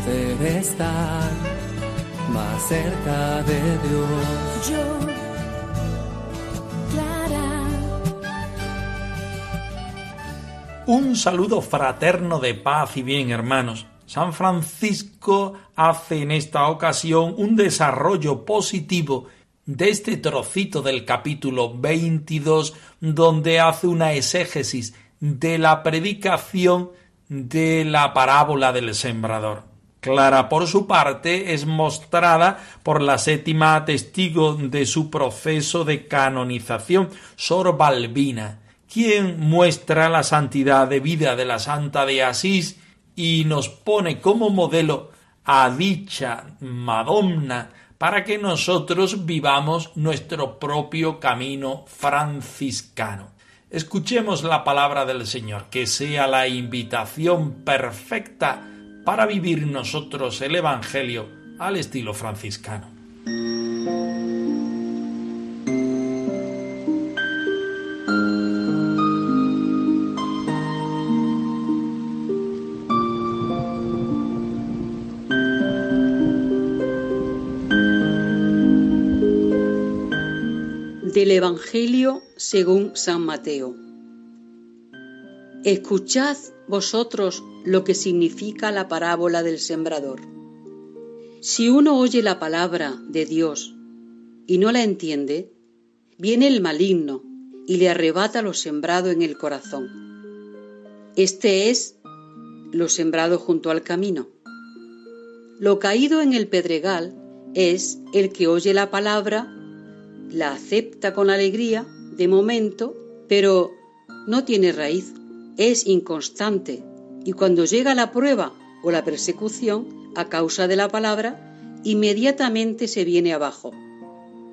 poder estar más cerca de Dios. Yo, Clara, Un saludo fraterno de paz y bien, hermanos. San Francisco hace en esta ocasión un desarrollo positivo de este trocito del capítulo 22, donde hace una exégesis de la predicación de la parábola del sembrador. Clara, por su parte, es mostrada por la séptima testigo de su proceso de canonización, Sor Balbina, quien muestra la santidad de vida de la Santa de Asís y nos pone como modelo a dicha Madonna para que nosotros vivamos nuestro propio camino franciscano. Escuchemos la palabra del Señor, que sea la invitación perfecta para vivir nosotros el Evangelio al estilo franciscano. Del Evangelio según San Mateo. Escuchad vosotros lo que significa la parábola del sembrador. Si uno oye la palabra de Dios y no la entiende, viene el maligno y le arrebata lo sembrado en el corazón. Este es lo sembrado junto al camino. Lo caído en el pedregal es el que oye la palabra la acepta con alegría de momento, pero no tiene raíz, es inconstante y cuando llega la prueba o la persecución a causa de la palabra, inmediatamente se viene abajo.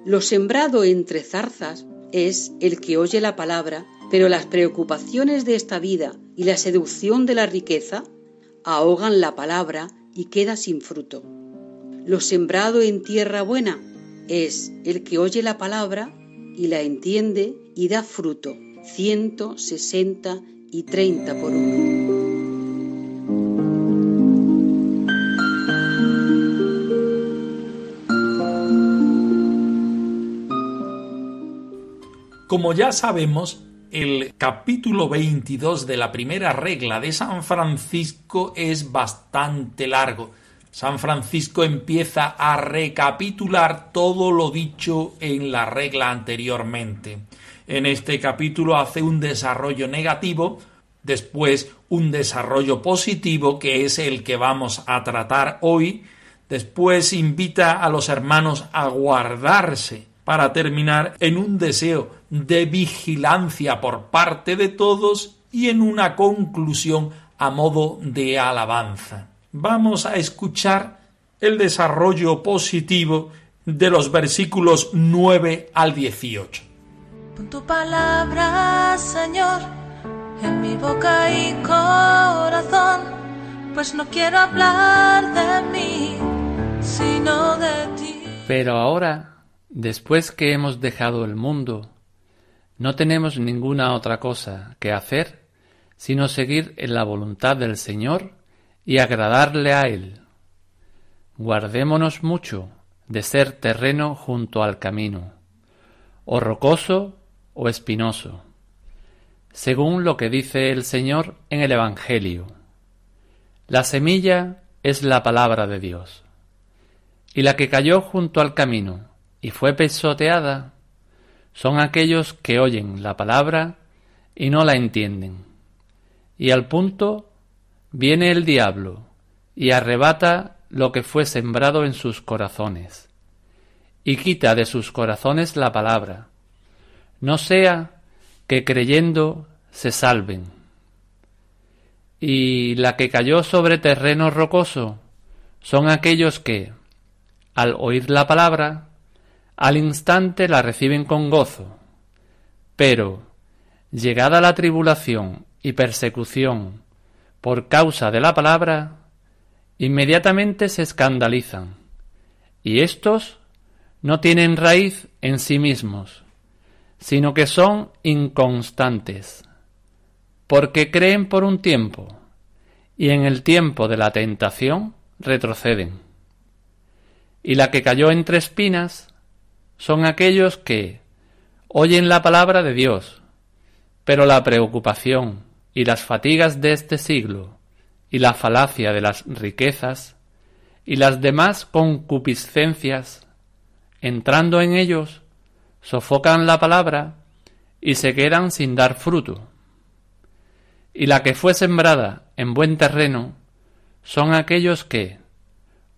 Lo sembrado entre zarzas es el que oye la palabra, pero las preocupaciones de esta vida y la seducción de la riqueza ahogan la palabra y queda sin fruto. Lo sembrado en tierra buena es el que oye la palabra y la entiende y da fruto, ciento sesenta y treinta por uno. Como ya sabemos, el capítulo 22 de la primera regla de San Francisco es bastante largo. San Francisco empieza a recapitular todo lo dicho en la regla anteriormente. En este capítulo hace un desarrollo negativo, después un desarrollo positivo, que es el que vamos a tratar hoy, después invita a los hermanos a guardarse para terminar en un deseo de vigilancia por parte de todos y en una conclusión a modo de alabanza vamos a escuchar el desarrollo positivo de los versículos 9 al 18. Tu palabra, Señor, en mi boca y corazón, pues no quiero hablar de mí, sino de ti. Pero ahora, después que hemos dejado el mundo, no tenemos ninguna otra cosa que hacer sino seguir en la voluntad del Señor y agradarle a Él. Guardémonos mucho de ser terreno junto al camino, o rocoso o espinoso, según lo que dice el Señor en el Evangelio. La semilla es la palabra de Dios, y la que cayó junto al camino y fue pesoteada son aquellos que oyen la palabra y no la entienden, y al punto Viene el diablo y arrebata lo que fue sembrado en sus corazones, y quita de sus corazones la palabra, no sea que creyendo se salven. Y la que cayó sobre terreno rocoso son aquellos que, al oír la palabra, al instante la reciben con gozo, pero, llegada la tribulación y persecución por causa de la palabra, inmediatamente se escandalizan, y éstos no tienen raíz en sí mismos, sino que son inconstantes, porque creen por un tiempo, y en el tiempo de la tentación retroceden. Y la que cayó entre espinas son aquellos que oyen la palabra de Dios, pero la preocupación y las fatigas de este siglo y la falacia de las riquezas y las demás concupiscencias, entrando en ellos, sofocan la palabra y se quedan sin dar fruto. Y la que fue sembrada en buen terreno son aquellos que,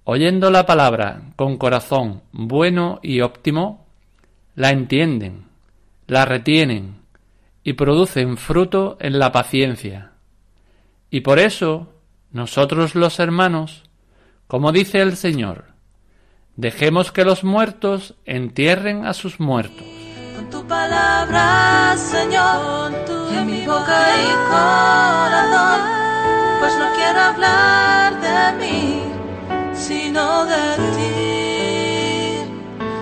oyendo la palabra con corazón bueno y óptimo, la entienden, la retienen y producen fruto en la paciencia. Y por eso nosotros los hermanos, como dice el Señor, dejemos que los muertos entierren a sus muertos. Con tu palabra, Señor, en mi boca y corazón, pues no quiero hablar de mí, sino de ti,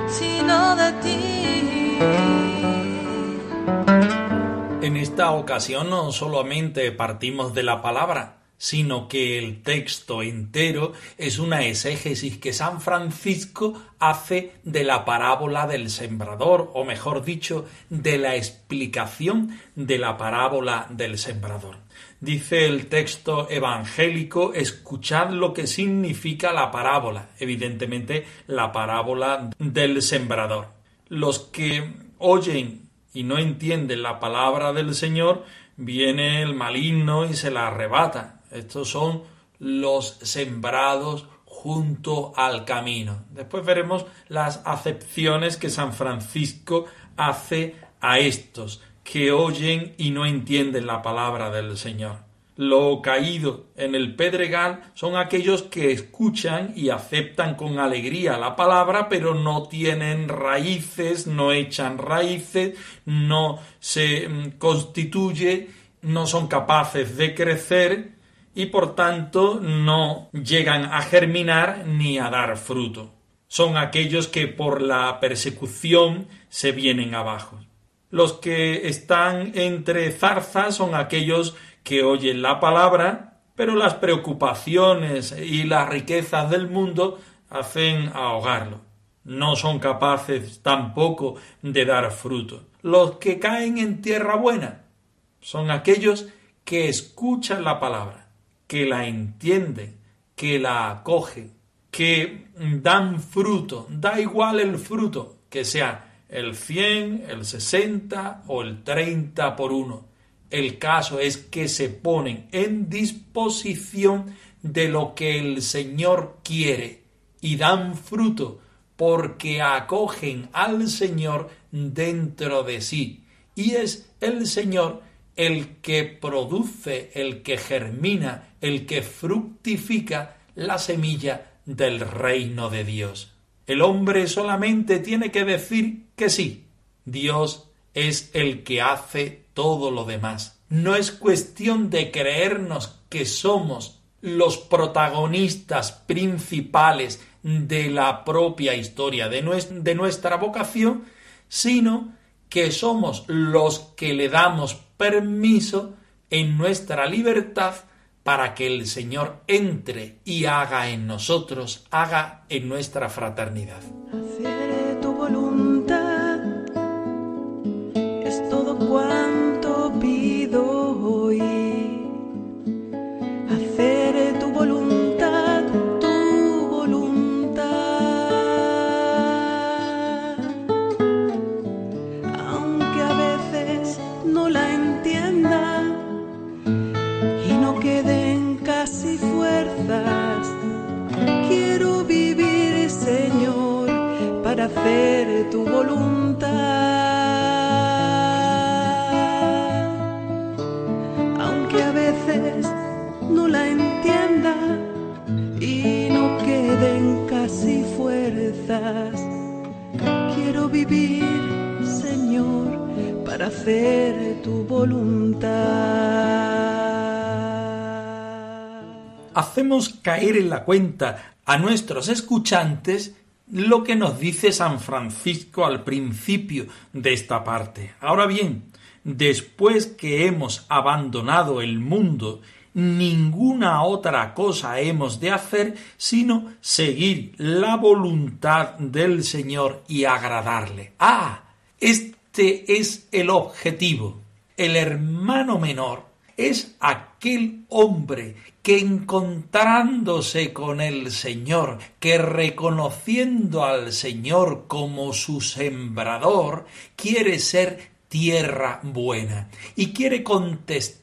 sino de ti. En esta ocasión no solamente partimos de la palabra, sino que el texto entero es una exégesis que San Francisco hace de la parábola del sembrador, o mejor dicho, de la explicación de la parábola del sembrador. Dice el texto evangélico, escuchad lo que significa la parábola, evidentemente la parábola del sembrador. Los que oyen y no entienden la palabra del Señor, viene el maligno y se la arrebata estos son los sembrados junto al camino. Después veremos las acepciones que San Francisco hace a estos que oyen y no entienden la palabra del Señor. Lo caído en el pedregal son aquellos que escuchan y aceptan con alegría la palabra, pero no tienen raíces, no echan raíces, no se mm, constituye, no son capaces de crecer y por tanto no llegan a germinar ni a dar fruto. Son aquellos que por la persecución se vienen abajo. Los que están entre zarzas son aquellos que oyen la palabra, pero las preocupaciones y las riquezas del mundo hacen ahogarlo. No son capaces tampoco de dar fruto. Los que caen en tierra buena son aquellos que escuchan la palabra que la entienden, que la acogen, que dan fruto, da igual el fruto, que sea el 100, el 60 o el 30 por uno. El caso es que se ponen en disposición de lo que el Señor quiere y dan fruto porque acogen al Señor dentro de sí. Y es el Señor el que produce, el que germina, el que fructifica la semilla del reino de Dios. El hombre solamente tiene que decir que sí. Dios es el que hace todo lo demás. No es cuestión de creernos que somos los protagonistas principales de la propia historia de, nuestra vocación, sino que somos los que le damos permiso en nuestra libertad para que el Señor entre y haga en nosotros, haga en nuestra fraternidad. Caer en la cuenta a nuestros escuchantes lo que nos dice San Francisco al principio de esta parte. Ahora bien, después que hemos abandonado el mundo, ninguna otra cosa hemos de hacer sino seguir la voluntad del Señor y agradarle. Ah, este es el objetivo. El hermano menor es aquel hombre que encontrándose con el Señor, que reconociendo al Señor como su sembrador, quiere ser tierra buena y quiere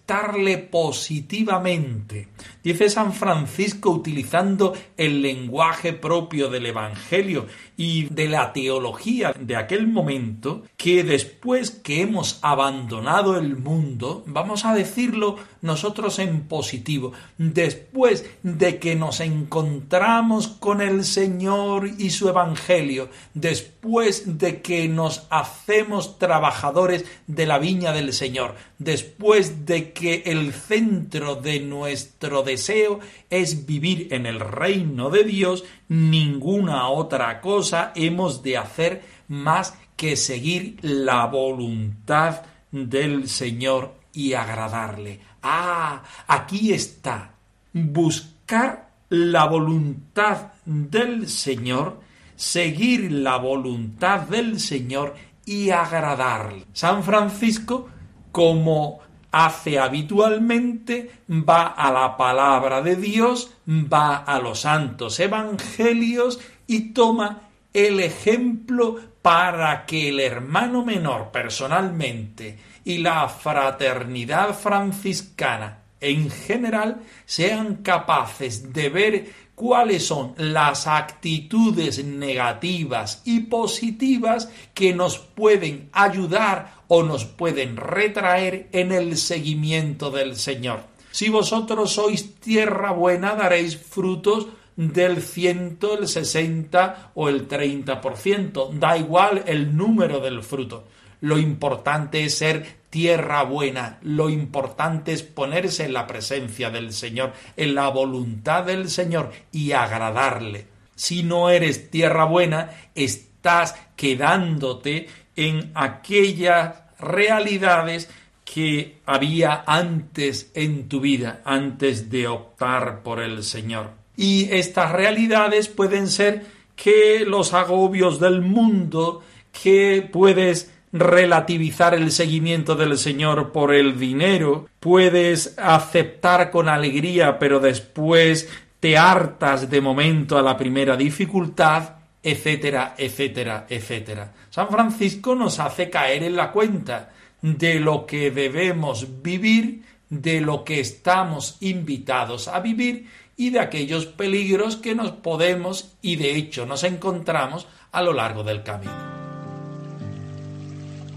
contestarle positivamente. Dice San Francisco utilizando el lenguaje propio del Evangelio y de la teología de aquel momento, que después que hemos abandonado el mundo, vamos a decirlo nosotros en positivo, después de que nos encontramos con el Señor y su Evangelio, después de que nos hacemos trabajadores de la viña del Señor, después de que el centro de nuestro deseo es vivir en el reino de Dios, ninguna otra cosa hemos de hacer más que seguir la voluntad del Señor y agradarle. Ah, aquí está. Buscar la voluntad del Señor, seguir la voluntad del Señor y agradarle. San Francisco, como hace habitualmente, va a la palabra de Dios, va a los santos evangelios y toma el ejemplo para que el hermano menor personalmente y la fraternidad franciscana en general sean capaces de ver cuáles son las actitudes negativas y positivas que nos pueden ayudar o nos pueden retraer en el seguimiento del Señor. Si vosotros sois tierra buena, daréis frutos del ciento, el sesenta o el treinta por ciento. Da igual el número del fruto. Lo importante es ser tierra buena. Lo importante es ponerse en la presencia del Señor, en la voluntad del Señor y agradarle. Si no eres tierra buena, estás quedándote en aquellas realidades que había antes en tu vida, antes de optar por el Señor. Y estas realidades pueden ser que los agobios del mundo, que puedes relativizar el seguimiento del Señor por el dinero, puedes aceptar con alegría, pero después te hartas de momento a la primera dificultad, etcétera, etcétera, etcétera. San Francisco nos hace caer en la cuenta de lo que debemos vivir, de lo que estamos invitados a vivir y de aquellos peligros que nos podemos y de hecho nos encontramos a lo largo del camino.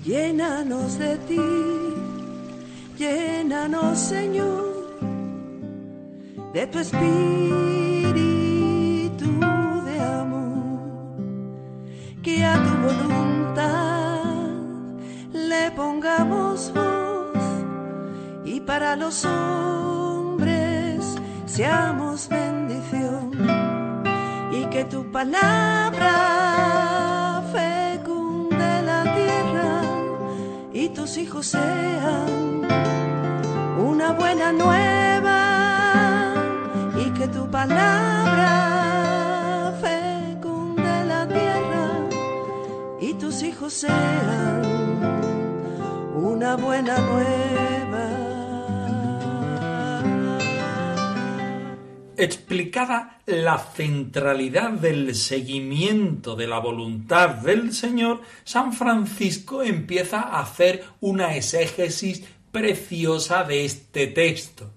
Llénanos de ti, llénanos Señor, de tu espíritu de amor, que a tu voluntad le pongamos voz y para los hombres seamos bendición y que tu palabra tus hijos sean una buena nueva y que tu palabra fecunde la tierra y tus hijos sean una buena nueva. Explicada la centralidad del seguimiento de la voluntad del Señor, San Francisco empieza a hacer una exégesis preciosa de este texto,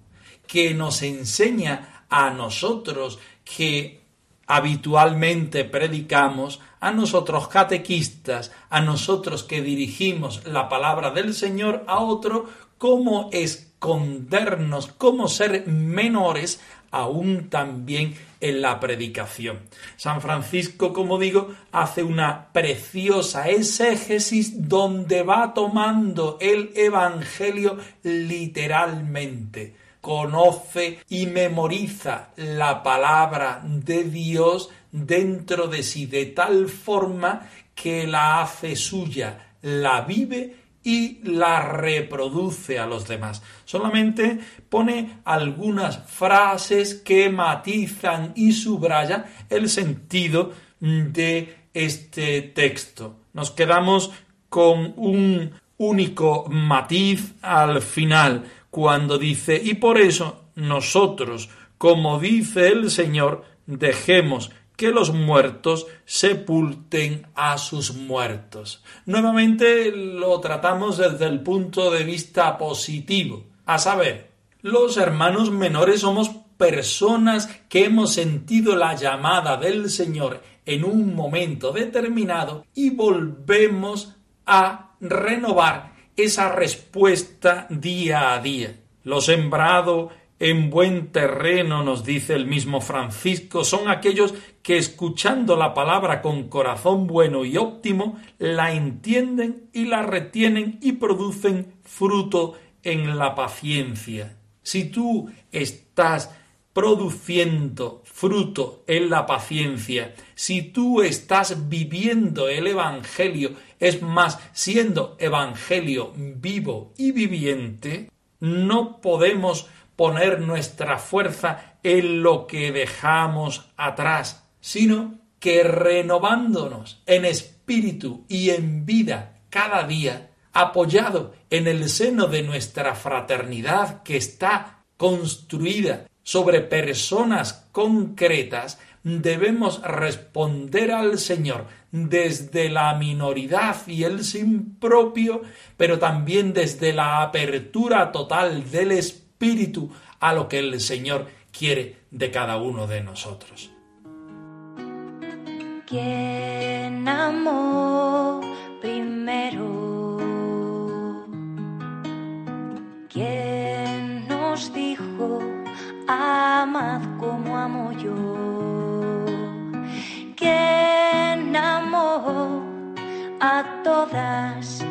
que nos enseña a nosotros que habitualmente predicamos, a nosotros catequistas, a nosotros que dirigimos la palabra del Señor a otro, cómo escondernos, cómo ser menores aún también en la predicación. San Francisco, como digo, hace una preciosa exégesis donde va tomando el Evangelio literalmente. Conoce y memoriza la palabra de Dios dentro de sí de tal forma que la hace suya, la vive y la reproduce a los demás. Solamente pone algunas frases que matizan y subrayan el sentido de este texto. Nos quedamos con un único matiz al final, cuando dice, y por eso nosotros, como dice el Señor, dejemos que los muertos sepulten a sus muertos. Nuevamente lo tratamos desde el punto de vista positivo, a saber, los hermanos menores somos personas que hemos sentido la llamada del Señor en un momento determinado y volvemos a renovar esa respuesta día a día. Lo sembrado en buen terreno, nos dice el mismo Francisco, son aquellos que escuchando la palabra con corazón bueno y óptimo, la entienden y la retienen y producen fruto en la paciencia. Si tú estás produciendo fruto en la paciencia, si tú estás viviendo el Evangelio, es más, siendo Evangelio vivo y viviente, no podemos poner nuestra fuerza en lo que dejamos atrás, sino que renovándonos en espíritu y en vida cada día, apoyado en el seno de nuestra fraternidad que está construida sobre personas concretas, debemos responder al Señor desde la minoridad y el sin propio, pero también desde la apertura total del espíritu espíritu a lo que el Señor quiere de cada uno de nosotros. ¿Quién amó primero? ¿Quién nos dijo amad como amo yo? ¿Quién amó a todas,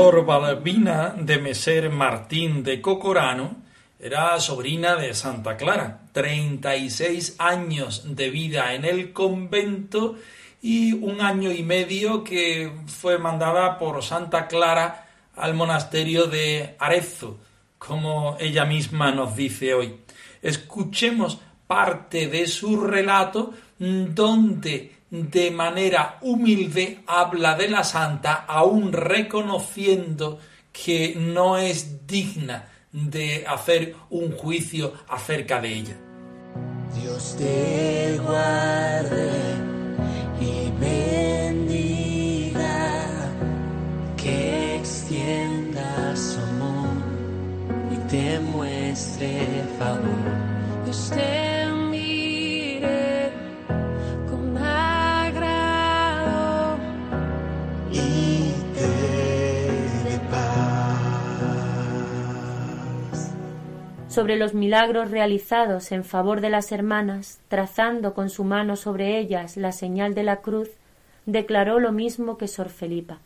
Sor Balbina de Meser Martín de Cocorano era sobrina de Santa Clara, 36 años de vida en el convento y un año y medio que fue mandada por Santa Clara al monasterio de Arezzo, como ella misma nos dice hoy. Escuchemos parte de su relato donde de manera humilde habla de la santa, aún reconociendo que no es digna de hacer un juicio acerca de ella. Dios te guarde y te muestre favor. Dios te Sobre los milagros realizados en favor de las hermanas, trazando con su mano sobre ellas la señal de la cruz, declaró lo mismo que Sor Felipa.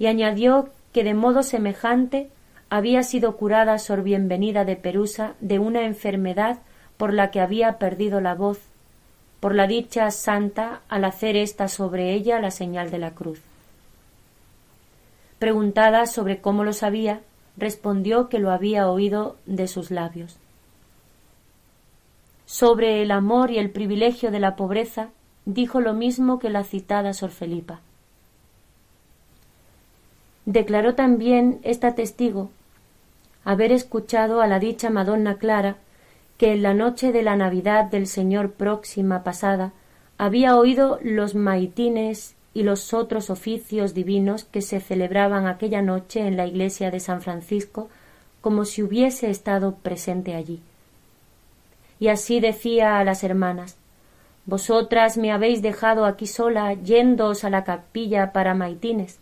Y añadió que de modo semejante había sido curada Sor Bienvenida de Perusa de una enfermedad por la que había perdido la voz, por la dicha santa al hacer ésta sobre ella la señal de la cruz. Preguntada sobre cómo lo sabía, respondió que lo había oído de sus labios. Sobre el amor y el privilegio de la pobreza, dijo lo mismo que la citada Sor Felipa. Declaró también esta testigo haber escuchado a la dicha Madonna Clara que en la noche de la Navidad del Señor próxima pasada había oído los maitines y los otros oficios divinos que se celebraban aquella noche en la iglesia de San Francisco como si hubiese estado presente allí. Y así decía a las hermanas Vosotras me habéis dejado aquí sola yéndoos a la capilla para maitines,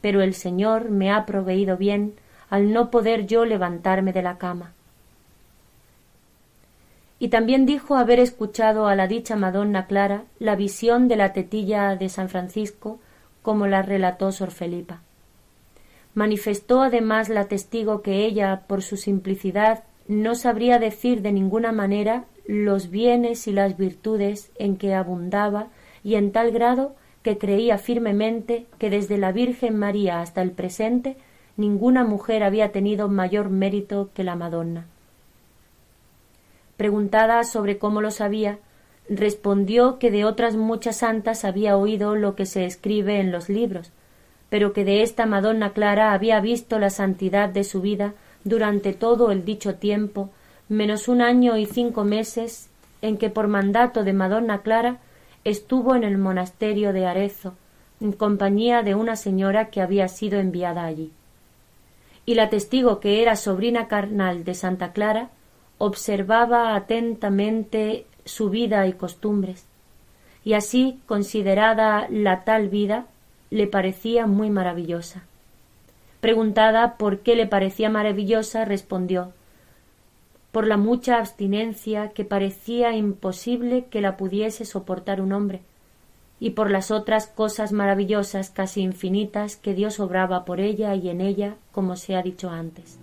pero el Señor me ha proveído bien al no poder yo levantarme de la cama. Y también dijo haber escuchado a la dicha Madonna Clara la visión de la tetilla de San Francisco, como la relató Sor Felipa. Manifestó además la testigo que ella, por su simplicidad, no sabría decir de ninguna manera los bienes y las virtudes en que abundaba y en tal grado que creía firmemente que desde la Virgen María hasta el presente ninguna mujer había tenido mayor mérito que la Madonna. Preguntada sobre cómo lo sabía, respondió que de otras muchas santas había oído lo que se escribe en los libros, pero que de esta Madonna Clara había visto la santidad de su vida durante todo el dicho tiempo, menos un año y cinco meses en que por mandato de Madonna Clara estuvo en el monasterio de Arezo, en compañía de una señora que había sido enviada allí. Y la testigo que era sobrina carnal de Santa Clara observaba atentamente su vida y costumbres, y así considerada la tal vida le parecía muy maravillosa. Preguntada por qué le parecía maravillosa, respondió por la mucha abstinencia que parecía imposible que la pudiese soportar un hombre, y por las otras cosas maravillosas casi infinitas que Dios obraba por ella y en ella, como se ha dicho antes.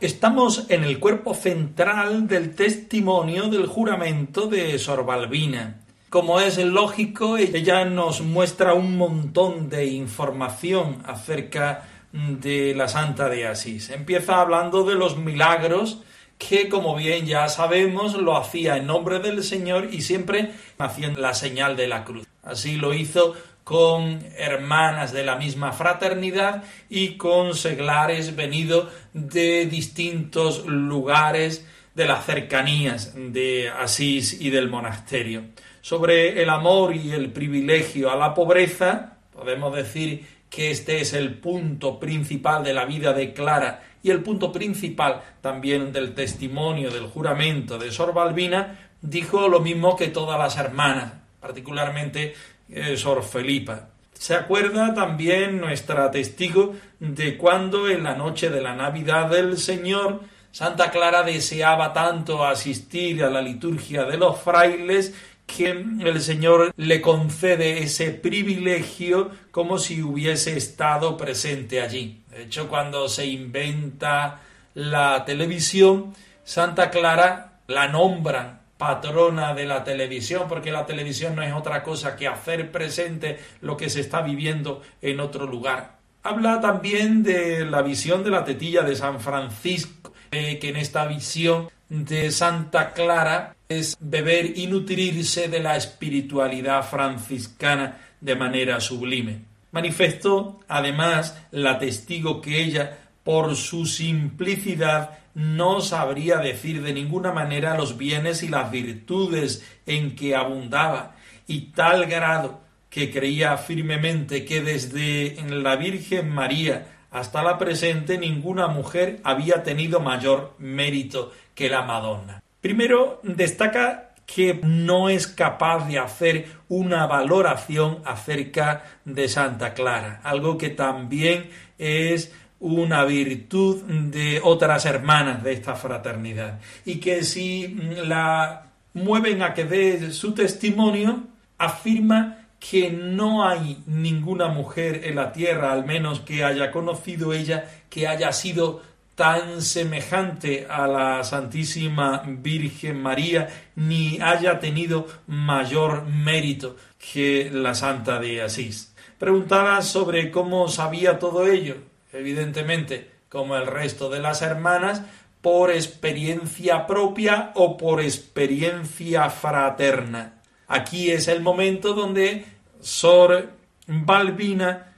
Estamos en el cuerpo central del testimonio del juramento de Sor Balbina. Como es lógico, ella nos muestra un montón de información acerca de la Santa de Asís. Empieza hablando de los milagros que, como bien ya sabemos, lo hacía en nombre del Señor y siempre haciendo la señal de la cruz. Así lo hizo con hermanas de la misma fraternidad y con seglares venidos de distintos lugares de las cercanías de Asís y del monasterio. Sobre el amor y el privilegio a la pobreza, podemos decir que este es el punto principal de la vida de Clara y el punto principal también del testimonio del juramento de Sor Balbina, dijo lo mismo que todas las hermanas, particularmente eh, Sor Felipa. Se acuerda también nuestra testigo de cuando en la noche de la Navidad del Señor Santa Clara deseaba tanto asistir a la liturgia de los frailes que el Señor le concede ese privilegio como si hubiese estado presente allí. De hecho, cuando se inventa la televisión, Santa Clara la nombran patrona de la televisión, porque la televisión no es otra cosa que hacer presente lo que se está viviendo en otro lugar. Habla también de la visión de la tetilla de San Francisco, que en esta visión de Santa Clara es beber y nutrirse de la espiritualidad franciscana de manera sublime. Manifestó además la testigo que ella, por su simplicidad, no sabría decir de ninguna manera los bienes y las virtudes en que abundaba, y tal grado que creía firmemente que desde la Virgen María hasta la presente ninguna mujer había tenido mayor mérito que la Madonna. Primero destaca que no es capaz de hacer una valoración acerca de Santa Clara, algo que también es una virtud de otras hermanas de esta fraternidad y que si la mueven a que dé su testimonio, afirma que no hay ninguna mujer en la tierra, al menos que haya conocido ella, que haya sido tan semejante a la Santísima Virgen María, ni haya tenido mayor mérito que la Santa de Asís. Preguntada sobre cómo sabía todo ello, evidentemente, como el resto de las hermanas, por experiencia propia o por experiencia fraterna. Aquí es el momento donde Sor Balbina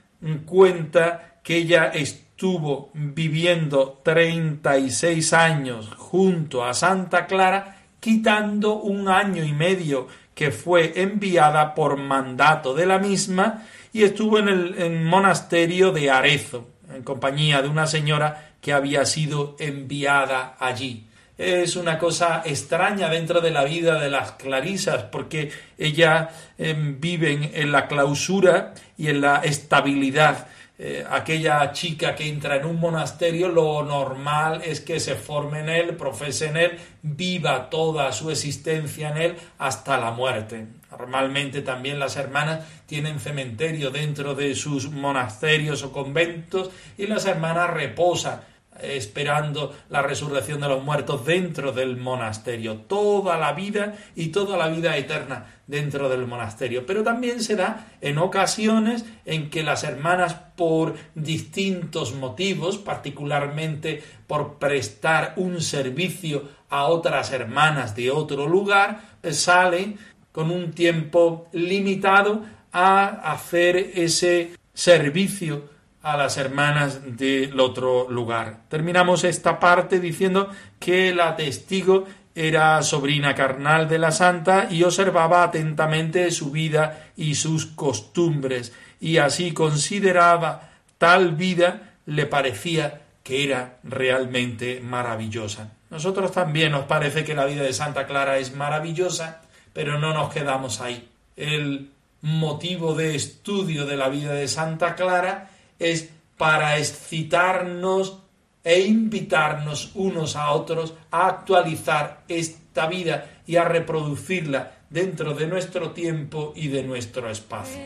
cuenta que ella estuvo viviendo 36 años junto a Santa Clara, quitando un año y medio que fue enviada por mandato de la misma y estuvo en el monasterio de Arezo, en compañía de una señora que había sido enviada allí. Es una cosa extraña dentro de la vida de las clarisas, porque ellas em, viven en la clausura y en la estabilidad. Eh, aquella chica que entra en un monasterio, lo normal es que se forme en él, profese en él, viva toda su existencia en él hasta la muerte. Normalmente también las hermanas tienen cementerio dentro de sus monasterios o conventos y las hermanas reposan esperando la resurrección de los muertos dentro del monasterio, toda la vida y toda la vida eterna dentro del monasterio. Pero también se da en ocasiones en que las hermanas, por distintos motivos, particularmente por prestar un servicio a otras hermanas de otro lugar, salen con un tiempo limitado a hacer ese servicio a las hermanas del otro lugar. Terminamos esta parte diciendo que la testigo era sobrina carnal de la santa y observaba atentamente su vida y sus costumbres, y así consideraba tal vida le parecía que era realmente maravillosa. Nosotros también nos parece que la vida de Santa Clara es maravillosa, pero no nos quedamos ahí. El motivo de estudio de la vida de Santa Clara es para excitarnos e invitarnos unos a otros a actualizar esta vida y a reproducirla dentro de nuestro tiempo y de nuestro espacio.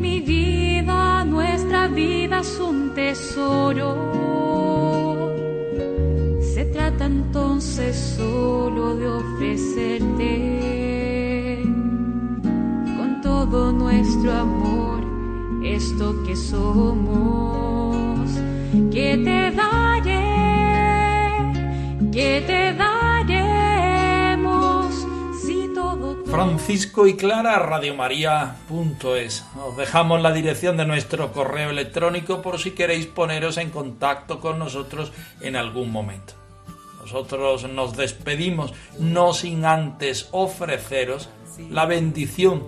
Mi vida, nuestra vida es un tesoro. Se trata entonces solo de ofrecerte con todo nuestro amor esto que somos, que te daré, que te daremos, si todo... Francisco y Clara, radiomaria.es. Os dejamos la dirección de nuestro correo electrónico por si queréis poneros en contacto con nosotros en algún momento. Nosotros nos despedimos no sin antes ofreceros la bendición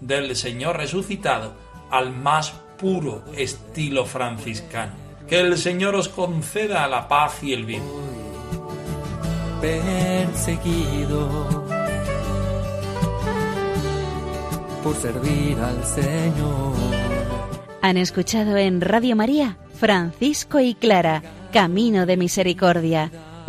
del Señor resucitado al más puro estilo franciscano. Que el Señor os conceda la paz y el bien. Perseguido por servir al Señor. Han escuchado en Radio María Francisco y Clara, Camino de Misericordia,